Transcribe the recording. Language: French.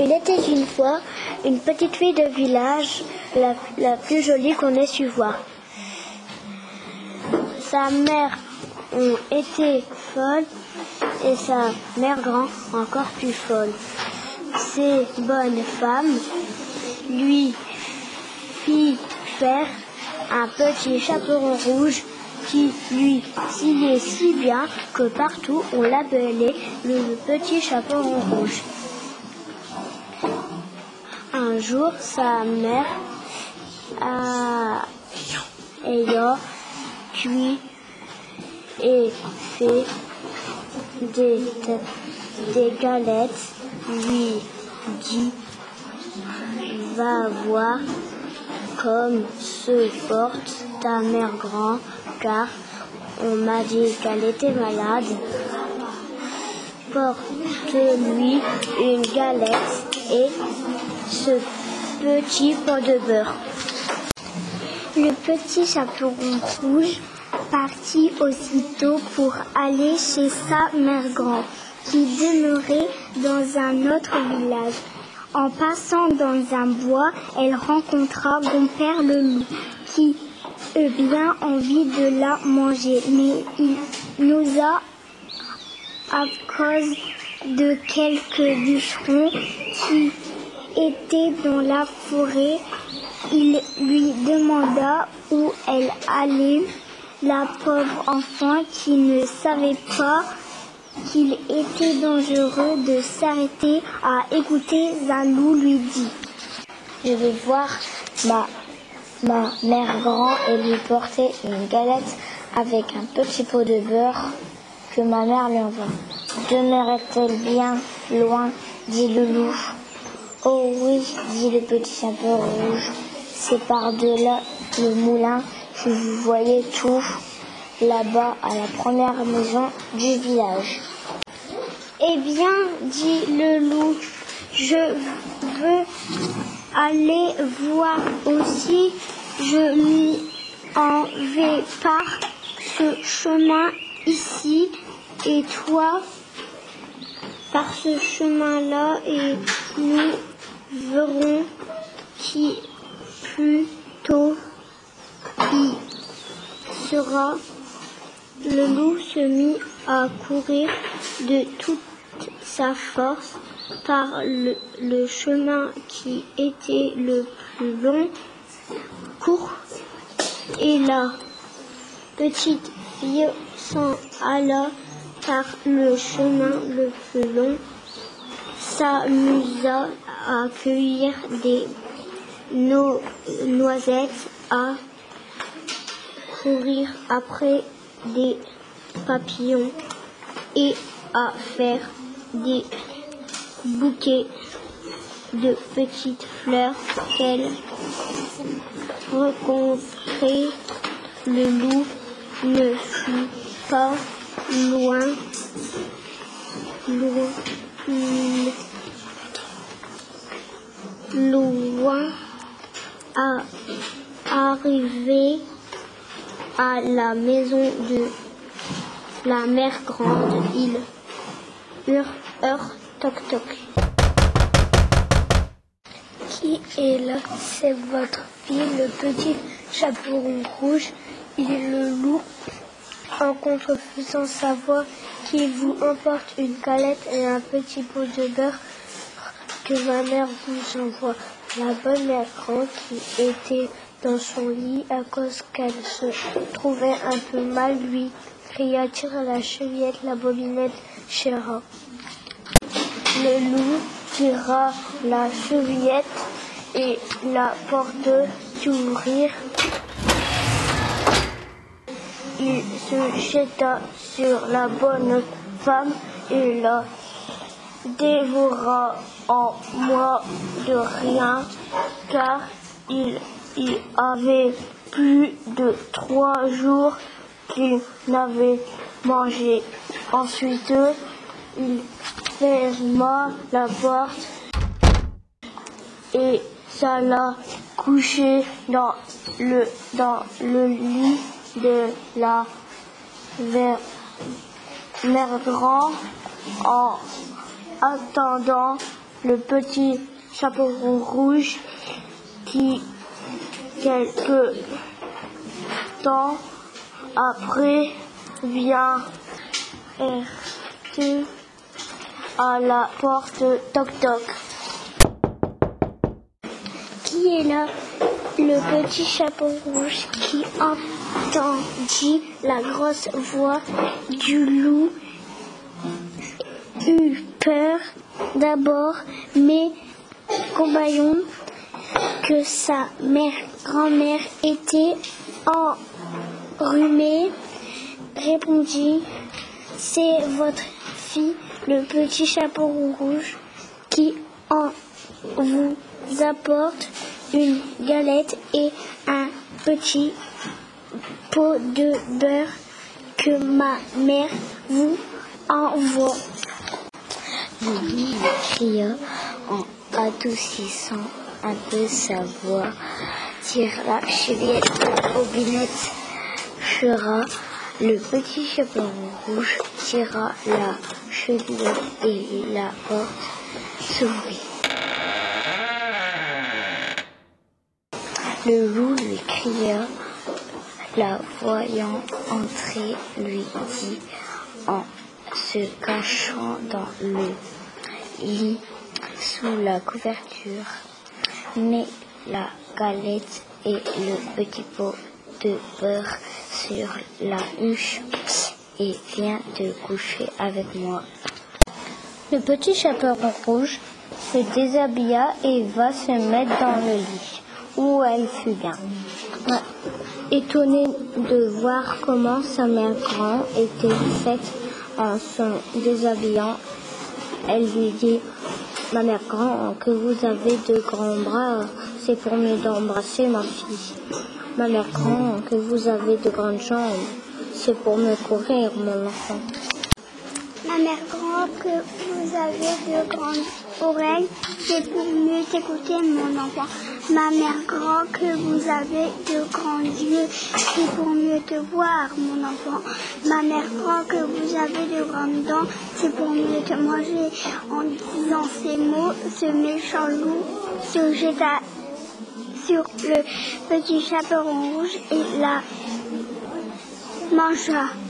Il était une fois une petite fille de village, la, plus jolie qu'on ait su voir. Sa mère été folle et sa mère grand encore plus folle. Ces bonnes femmes lui fit faire un petit chaperon rouge qui lui sillait si bien que partout on l'appelait le petit chaperon rouge. Un jour, sa mère, a, ayant cuit et fait des, des galettes, lui dit Va voir comme se porte ta mère grand, car on m'a dit qu'elle était malade. Porte-lui une galette et ce petit pot de beurre. Le petit chaperon rouge partit aussitôt pour aller chez sa mère grand, qui demeurait dans un autre village. En passant dans un bois, elle rencontra Gompère le loup, qui eut bien envie de la manger, mais il nous a à cause de quelques bûcherons qui étaient dans la forêt. Il lui demanda où elle allait. La pauvre enfant qui ne savait pas qu'il était dangereux de s'arrêter à écouter Zalou lui dit Je vais voir ma, ma mère grand et lui porter une galette avec un petit pot de beurre que ma mère lui envoie. Demeurait-elle bien loin dit le loup. Oh oui, dit le petit chapeau rouge, c'est par-delà le moulin que vous voyez tout là-bas à la première maison du village. Eh bien, dit le loup, je veux aller voir aussi. Je m'y en vais par ce chemin ici et toi par ce chemin-là et nous verrons qui plus tôt sera. Le loup se mit à courir de toute sa force par le, le chemin qui était le plus long, court, et la petite fille s'en alla par le chemin le plus long, s'amusa à cueillir des no- noisettes, à courir après des papillons et à faire des bouquets de petites fleurs qu'elle rencontrait. Le loup ne fut pas loin, loin à arriver à la maison de la mère grande. Il hurle, heure, toc toc. Qui est là? C'est votre fille, le petit chaperon rouge. Il le loup. En contrefaisant sa voix, qui vous emporte une galette et un petit pot de beurre ma mère vous envoie. La bonne mère grande qui était dans son lit à cause qu'elle se trouvait un peu mal lui cria tire la chevillette, la bobinette, chéra. Le loup tira la chevillette et la porte s'ouvrir. Il se jeta sur la bonne femme et la dévora en moins de rien, car il y avait plus de trois jours qu'il n'avait mangé. Ensuite, il ferma la porte et s'alla coucher dans le, dans le lit de la mère grand en attendant le petit chaperon rouge qui, quelque temps après, vient à la porte toc toc. Qui est là? Le petit chapeau rouge qui entendit la grosse voix du loup peur d'abord, mais compagnons que sa mère, grand-mère était enrhumée, répondit C'est votre fille, le petit chapeau rouge, qui en vous apporte une galette et un petit pot de beurre que ma mère vous envoie. Lily cria en adoucissant un peu sa voix. Tire la chevillette au binette fera le petit chapeau rouge tira la chevillette et la porte s'ouvrit. Le loup lui cria, la voyant entrer, lui dit en se cachant dans le lit sous la couverture, mets la galette et le petit pot de beurre sur la huche et viens te coucher avec moi. Le petit chaperon rouge se déshabilla et va se mettre dans le lit où elle fut bien. Étonnée de voir comment sa mère grand était faite en se déshabillant, elle lui dit Ma mère grand, que vous avez de grands bras, c'est pour mieux d'embrasser ma fille. Ma mère grand, que vous avez de grandes jambes, c'est pour me courir, mon enfant. Ma mère grand, que vous avez de grandes oreilles, c'est pour mieux t'écouter, mon enfant. Ma mère grand, que vous avez de grands yeux, c'est pour mieux te voir, mon enfant. Ma mère grand, que vous avez de grandes dents, c'est pour mieux te manger. En disant ces mots, ce méchant loup se jeta sur le petit chaperon rouge et la mangea.